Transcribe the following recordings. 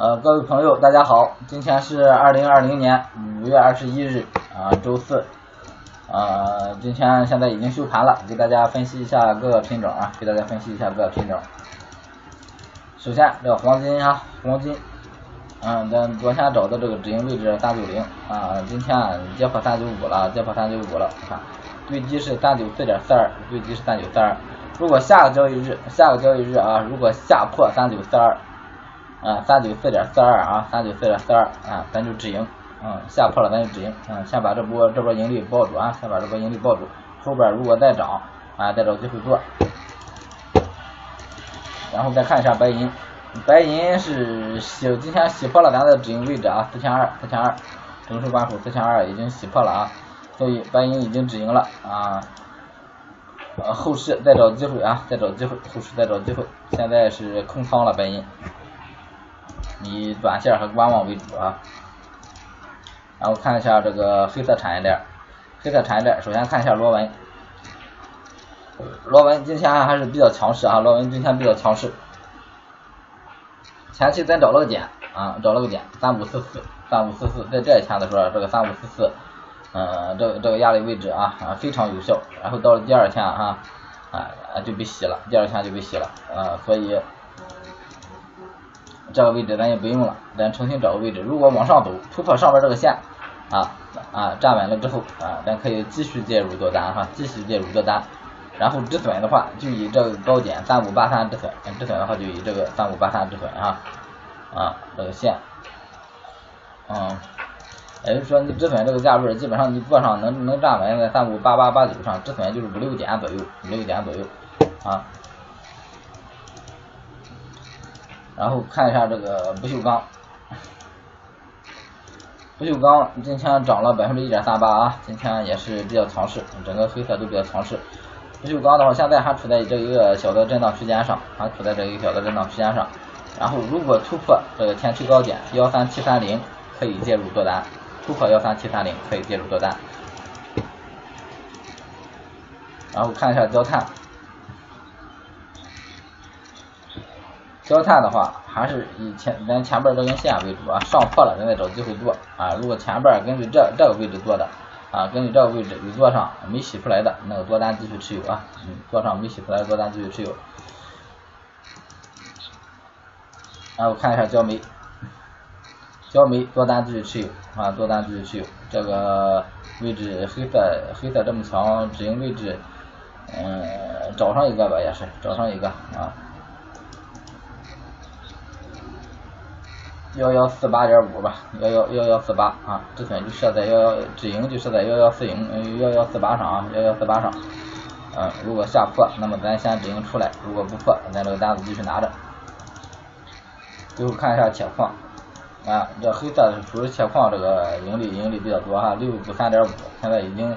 呃，各位朋友，大家好，今天是二零二零年五月二十一日啊，周四。呃，今天现在已经收盘了，给大家分析一下各个品种啊，给大家分析一下各个品种。首先，这个黄金啊，黄金，嗯，咱昨天找的这个止盈位置三九零啊，今天跌破三九五了，跌破三九五了，看，最低是三九四点四二，最低是三九四二。如果下个交易日，下个交易日啊，如果下破三九四二，啊，三九四点四二啊，三九四点四二啊，咱就止盈。嗯，下破了咱就止盈，嗯，先把这波这波盈利抱住啊，先把这波盈利抱住，后边如果再涨啊，再找机会做。然后再看一下白银，白银是洗今天洗破了咱的止盈位置啊，四千二，四千二，整数关口四千二已经洗破了啊，所以白银已经止盈了啊，呃，后市再找机会啊，再找机会，后市再找机会，现在是空仓了白银，以短线和观望为主啊。然后看一下这个黑色产业链，黑色产业链，首先看一下螺纹，螺纹今天还是比较强势啊，螺纹今天比较强势。前期咱找了个点啊，找了个点，三五四四，三五四四，在这一天的时候，这个三五四四，嗯，这个这个压力位置啊非常有效。然后到了第二天啊啊就被洗了，第二天就被洗了啊，所以。这个位置咱也不用了，咱重新找个位置。如果往上走，突破上面这个线，啊啊站稳了之后啊，咱可以继续介入多单哈，继续介入多单。然后止损的话，就以这个高点三五八三止损，止损的话就以这个三五八三止损啊啊这个线，嗯，也就是说你止损这个价位，基本上你做上能能站稳在三五八八八九上，止损就是五六点左右，五六点左右啊。然后看一下这个不锈钢，不锈钢今天涨了百分之一点三八啊，今天也是比较强势，整个黑色都比较强势。不锈钢的话，现在还处在这一个小的震荡区间上，还处在这一个小的震荡区间上。然后如果突破这个前期高点幺三七三零，可以介入多单；突破幺三七三零，可以介入多单。然后看一下焦炭。焦炭的话，还是以前咱前边这根线为主啊，上破了咱再找机会做啊。如果前边根据这这个位置做的啊，根据这个位置有做上没洗出来的，那个多单继续持有啊。嗯，做上没洗出来的多单继续持有。然后看一下焦煤，焦煤多单继续持有啊，多单继续持有。这个位置黑色黑色这么强，止盈位置，嗯，找上一个吧，也是找上一个啊。幺幺四八点五吧，幺幺幺幺四八啊，止损就设在幺幺，止盈就设在幺幺四零，幺幺四八上啊，幺幺四八上，嗯，如果下破，那么咱先止盈出来，如果不破，咱这个单子继续拿着。最后看一下铁矿，啊，这黑色是属于铁矿这个盈利盈利比较多哈，六十三点五，现在已经，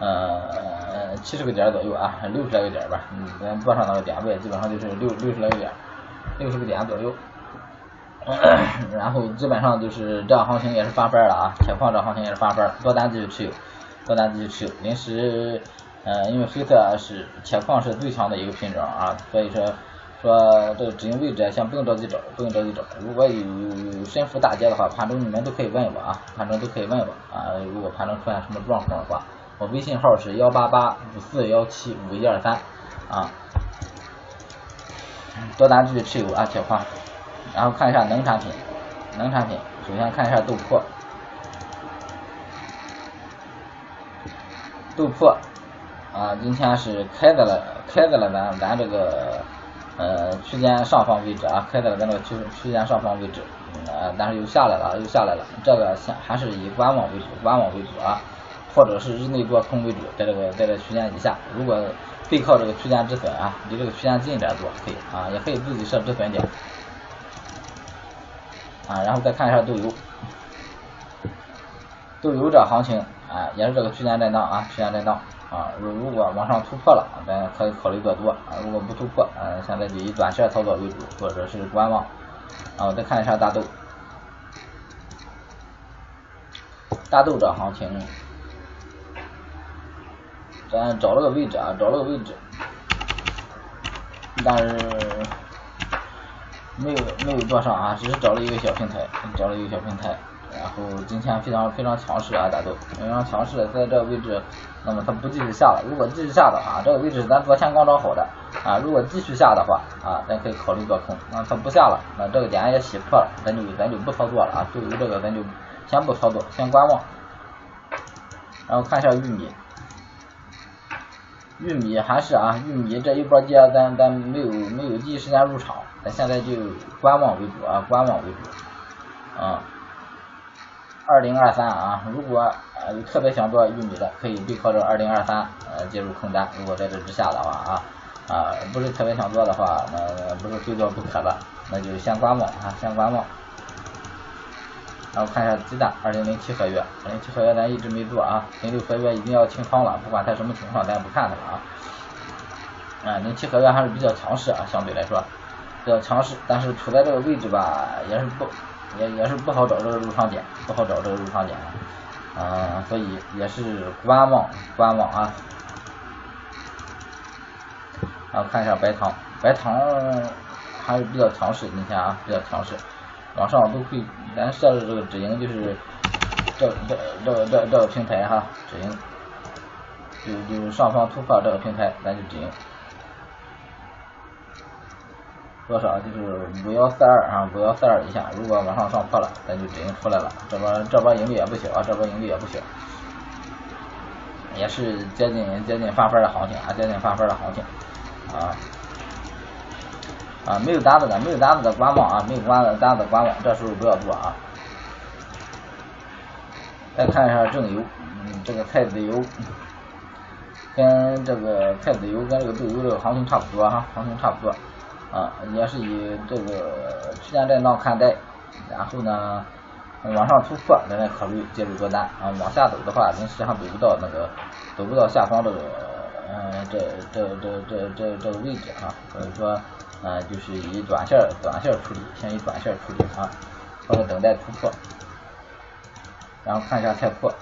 呃，七十个点左右啊，六十来个点吧，嗯，咱做上那个点位，基本上就是六六十来个点，六十个点左右。然后基本上就是这样行情也是翻番了啊，铁矿这行情也是翻番，多单继续持有，多单继续持有。临时，呃，因为黑色是铁矿是最强的一个品种啊，所以说说这个止盈位置先不用着急找，不用着急找。如果有深伏大跌的话，盘中你们都可以问我啊，盘中都可以问我啊。如果盘中出现什么状况的话，我微信号是幺八八五四幺七五一二三啊，多单继续持有啊，铁矿。然后看一下能产品，能产品，首先看一下豆粕，豆粕啊，今天是开在了开在了咱咱这个呃区间上方位置啊，开在了咱这个区区间上方位置，呃，但是又下来了，又下来了，这个先还是以观望为主，观望为主啊，或者是日内做空为主，在这个在这个区间以下，如果背靠这个区间止损啊，离这个区间近一点做可以啊，也可以自己设止损点。啊，然后再看一下豆油，豆油这行情啊，也是这个区间震荡啊，区间震荡啊，如如果往上突破了，咱可以考虑做多啊，如果不突破，嗯，现在就以短线操作为主，或者是观望。啊，再看一下大豆，大豆这行情，咱找了个位置啊，找了个位置，但是。没有没有多少啊，只是找了一个小平台，找了一个小平台。然后今天非常非常强势啊，大豆非常强势，在这个位置，那么它不继续下了。如果继续下的话，这个位置咱昨天刚找好的啊，如果继续下的话啊，咱可以考虑做空。那它不下了，那这个点也洗破了，咱就咱就不操作了啊。对于这个咱就先不操作，先观望。然后看一下玉米，玉米还是啊，玉米这一波跌，咱咱没有没有第一时间入场，咱现在就观望为主啊，观望为主啊。二零二三啊，如果呃特别想做玉米的，可以背靠着二零二三呃介入空单。如果在这之下的话啊啊不是特别想做的话，那不是非做不可的，那就先观望啊，先观望。然后看一下鸡蛋，二零零七合约，二零七合约咱一直没做啊，零六合约已经要清仓了，不管它什么情况，咱也不看它了啊。啊，零七合约还是比较强势啊，相对来说比较强势，但是处在这个位置吧，也是不。也也是不好找这个入场点，不好找这个入场点，嗯，所以也是观望观望啊。然后看一下白糖，白糖还是比较强势，今天啊比较强势，往上都可以，咱设置这个止盈就是这这这这这个平台哈，止盈，就就是上方突破这个平台，咱就止盈。多少就是五幺四二啊，五幺四二以下，如果往上上破了，咱就止盈出来了。这波这波盈利也不小啊，这波盈利也不小，也是接近接近翻番的行情啊，接近翻番的行情啊啊，没有单子的，没有单子的观望啊，没有关的单子观望，这时候不要做啊。再看一下正油，嗯，这个菜籽油跟这个菜籽油跟这个豆油这个行情差不多哈，行情差不多。啊，也是以这个区间震荡看待，然后呢，往上突破，咱再考虑介入做单啊。往下走的话，咱实际上走不到那个，走不到下方这个，嗯，这这这这这这个位置啊。所以说，啊，就是以短线短线处理，先以短线处理啊，或者等待突破。然后看一下菜粕，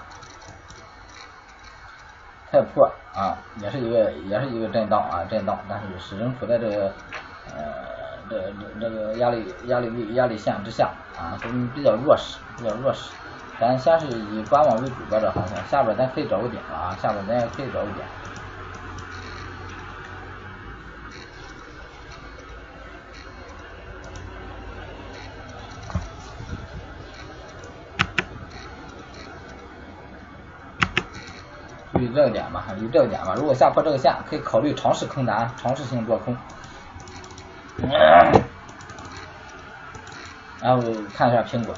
菜粕啊，也是一个也是一个震荡啊，震荡，但是始终处在这个。呃，这这这个压力压力压力线之下啊，都比较弱势，比较弱势。咱先是以观望为主吧，这行情下边咱可以找个点啊，下边咱也可以找个点。这个点吧，有这个点吧，如果下破这个线，可以考虑尝试空单，尝试性做空。然后看一下苹果，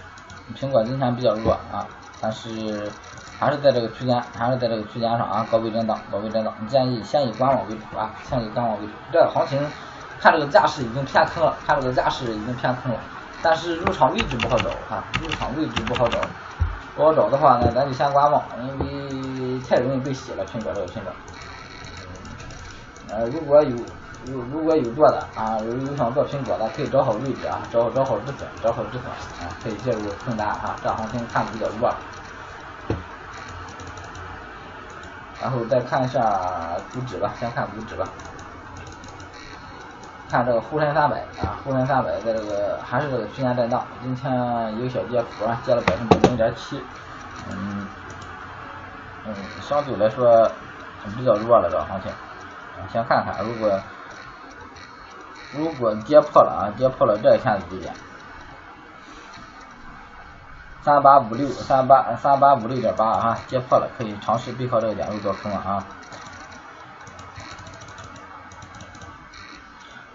苹果今天比较弱啊，但是还是在这个区间，还是在这个区间上啊，高位震荡，高位震荡。建议先以观望为主啊，先以观望为主。这个行情看这个架势已经偏坑了，看这个架势已经偏坑了，但是入场位置不好找啊，入场位置不好找，不好找的话呢，咱就先观望，因为太容易被洗了，苹果这个苹果。呃，如果有。如如果有做的啊，有有想做苹果的，可以找好位置啊，找找好止损，找好止损啊，可以介入空单啊。这行情看的比较弱，然后再看一下股指吧，先看股指吧，看这个沪深三百啊，沪深三百在这个还是这个区间震荡，今天一个小跌幅啊，跌了百分之零点七，嗯嗯，相对来说比较弱了这行情，先看看如果。如果跌破了啊，跌破了这一天的低点，三八五六三八三八五六点八啊，跌破了可以尝试背靠这个点位做空了啊。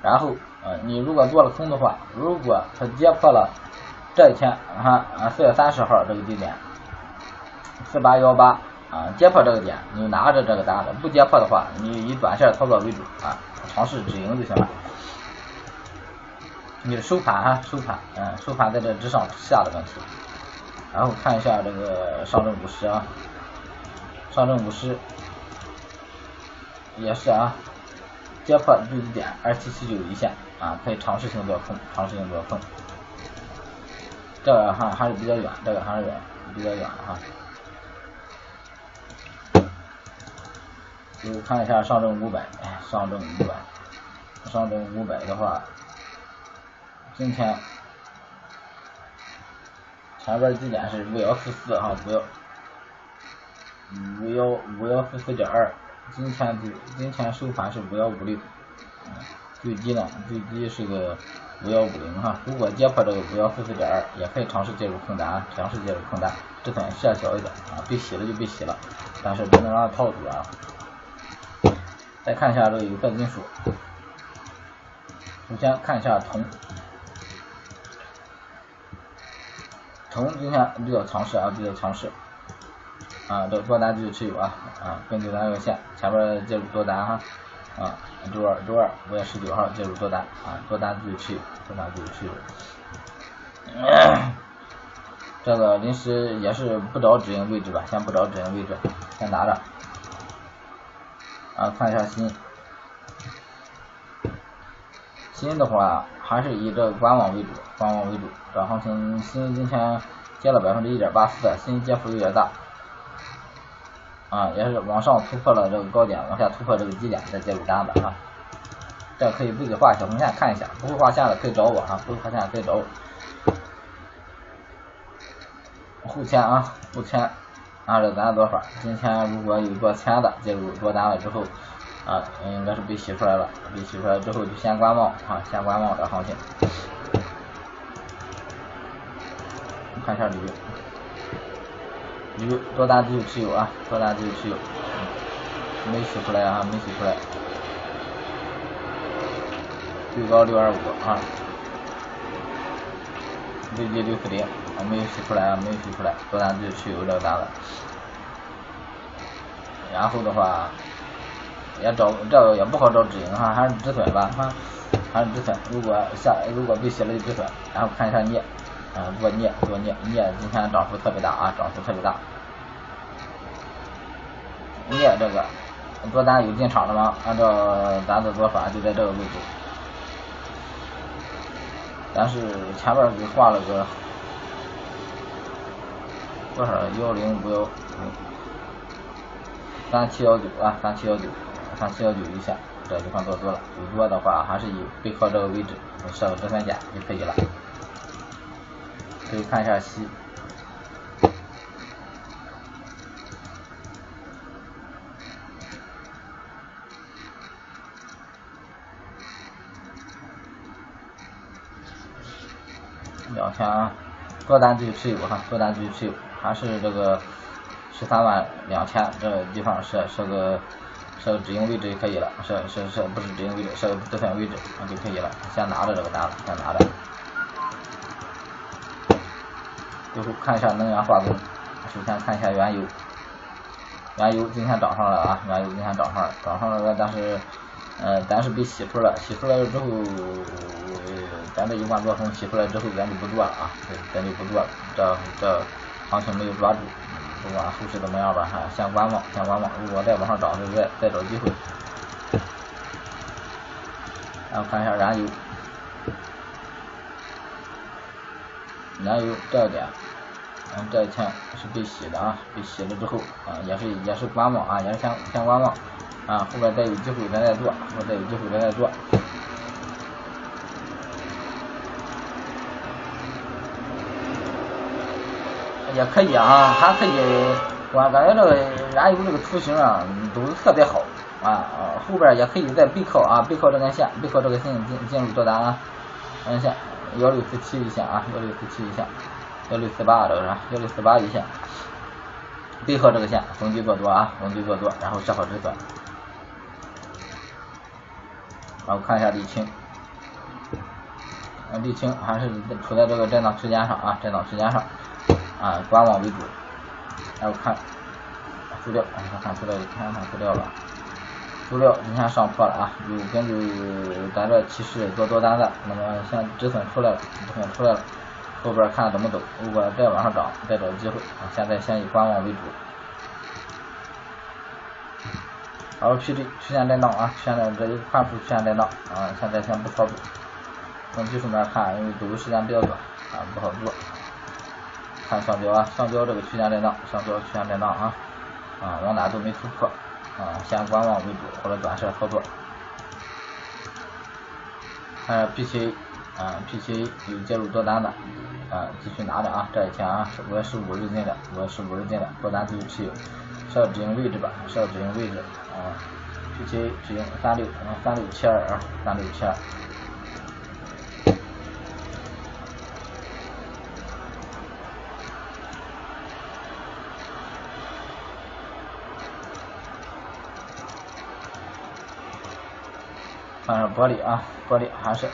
然后呃，你如果做了空的话，如果它跌破了这一天啊啊四月三十号这个低点四八幺八啊，跌破这个点，你拿着这个单子；不跌破的话，你以短线操作为主啊，尝试止盈就行了。你收盘哈，收盘，嗯，收盘在这之上下的问题，然后看一下这个上证五十啊，上证五十也是啊，跌破最低点二七七九一线啊，可以尝试性做空，尝试性做空，这个哈还是比较远，这个还是远，比较远哈。就看一下上证五百，上证五百，上证五百的话。今天前边低点是五幺四四哈，五幺五幺五幺四四点二，今天最今天收盘是五幺五六，最低呢最低是个五幺五零哈，如果跌破这个五幺四四点二，也可以尝试介入空单，尝试介入空单，止损设小一点啊，被洗了就被洗了，但是不能让它套住啊。再看一下这个有色金属。首先看一下铜，铜今天比较强势啊，比较强势啊，这多单继续持有啊啊，根据咱这个线前面介入多单哈啊，周二周二五月十九号介入多单啊，多单继续持有，多单继续持有。这个临时也是不找止盈位置吧，先不找止盈位置，先拿着啊，看一下新，新的话还是以这个官网为主，官网为主。这行情新今天跌了百分之一点八四，新跌幅有点大，啊，也是往上突破了这个高点，往下突破这个低点再介入单子啊。这可以自己画小红线看一下，不会画线的可以找我啊，不会画线可以找我。后天啊，后天按照咱的做法，今天如果有做签的介入多单了之后。啊，应该是被洗出来了，被洗出来之后就先观望啊，先观望这行情。看一下铝，铝多单继续持有啊，多单继续持有，没洗出来啊，没洗出来，最高六二五啊，最低六四零，没有洗出来啊，没有洗出来，多单就去有这个单了。然后的话。也找这个也不好找止盈哈，还是止损吧哈，还是止损。如果下如果被洗了就止损，然后看一下镍，嗯，做镍做镍镍今天涨幅特别大啊，涨幅特别大。镍这个多单有进场的吗？按照咱的做法就在这个位置，但是前边给画了个多少幺零五幺三七幺九啊，三七幺九。三七幺九一下，这地方做多了，有多的话还是以背靠这个位置设个止损点就可以了。可以看一下西，两千啊，多单继续持有哈，多单继续持有，还是这个十三万两千这个地方设设个。设个止盈位置就可以了，设设设不是止盈位置，设个止损位置啊就可以了。先拿着这个单子，先拿着。最后看一下能源化工，首先看一下原油，原油今天涨上了啊，原油今天涨上了，涨上了，但是呃咱是被洗出了，洗出来了之后，咱这一贯作风洗出来之后咱就不做了啊，咱就不做了，这这行情没有抓住。不管后市怎么样吧，哈，先观望，先观望。如果再往上涨，就再再找机会。然后看一下燃油，燃油这点，嗯，这一天是被洗的啊，被洗了之后，啊，也是也是观望啊，也是先先观望，啊，后边再有机会咱再做，后边再有机会咱再做。也可以啊，还可以，我感觉这个燃油这个图形啊，都是特别好啊，后边也可以再背靠啊，背靠这根线，背靠这个线进进入多单啊，根线幺六四七一线啊，幺六四七一线，幺六四八这个是幺六四八一线，背靠这个线逢低做多啊，逢低做多，然后设好止损，然后看一下沥青，沥青还是处在这个震荡区间上啊，震荡区间上。啊，观望为主，然后看资料，看看资料，看看资料吧。资料今天上破了啊，有根据咱这提示做多单的，那么先止损出来了，止损出来了，后边看怎么走，如果再往上涨，再找机会。啊，现在先以观望为主。好，P D 区间震荡啊，现在这一宽幅区间震荡啊，现在先不操作。从技术面看，因为走的时间比较短啊，不好做。看上标啊，上标这个区间震荡，上标区间震荡啊，啊往哪都没突破，啊先观望为主或者短线操作。看 P T 啊，PK 有介入多单的，啊，继续拿着啊，这一天啊是我是五日进的，五月十五日进的，多单继续持有，需要止盈位置吧，需要止盈位置啊，PK 止盈三六，三六七二啊，三六七二。玻璃啊，玻璃还是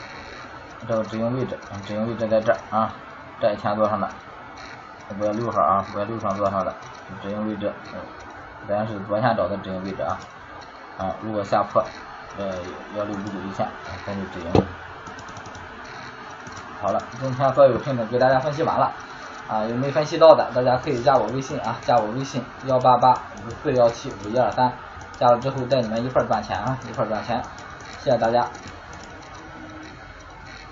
这个止盈位置，止盈位置在这儿啊，这一天做上的，五月六号啊，五月六号做上的止盈位置，咱是昨天找的止盈位置啊，啊，如果下破呃幺六五九一线，咱就止盈。好了，今天所有品种给大家分析完了，啊，有没分析到的，大家可以加我微信啊，加我微信幺八八五四幺七五一二三，加了之后带你们一块赚钱啊，一块赚钱。谢谢大家。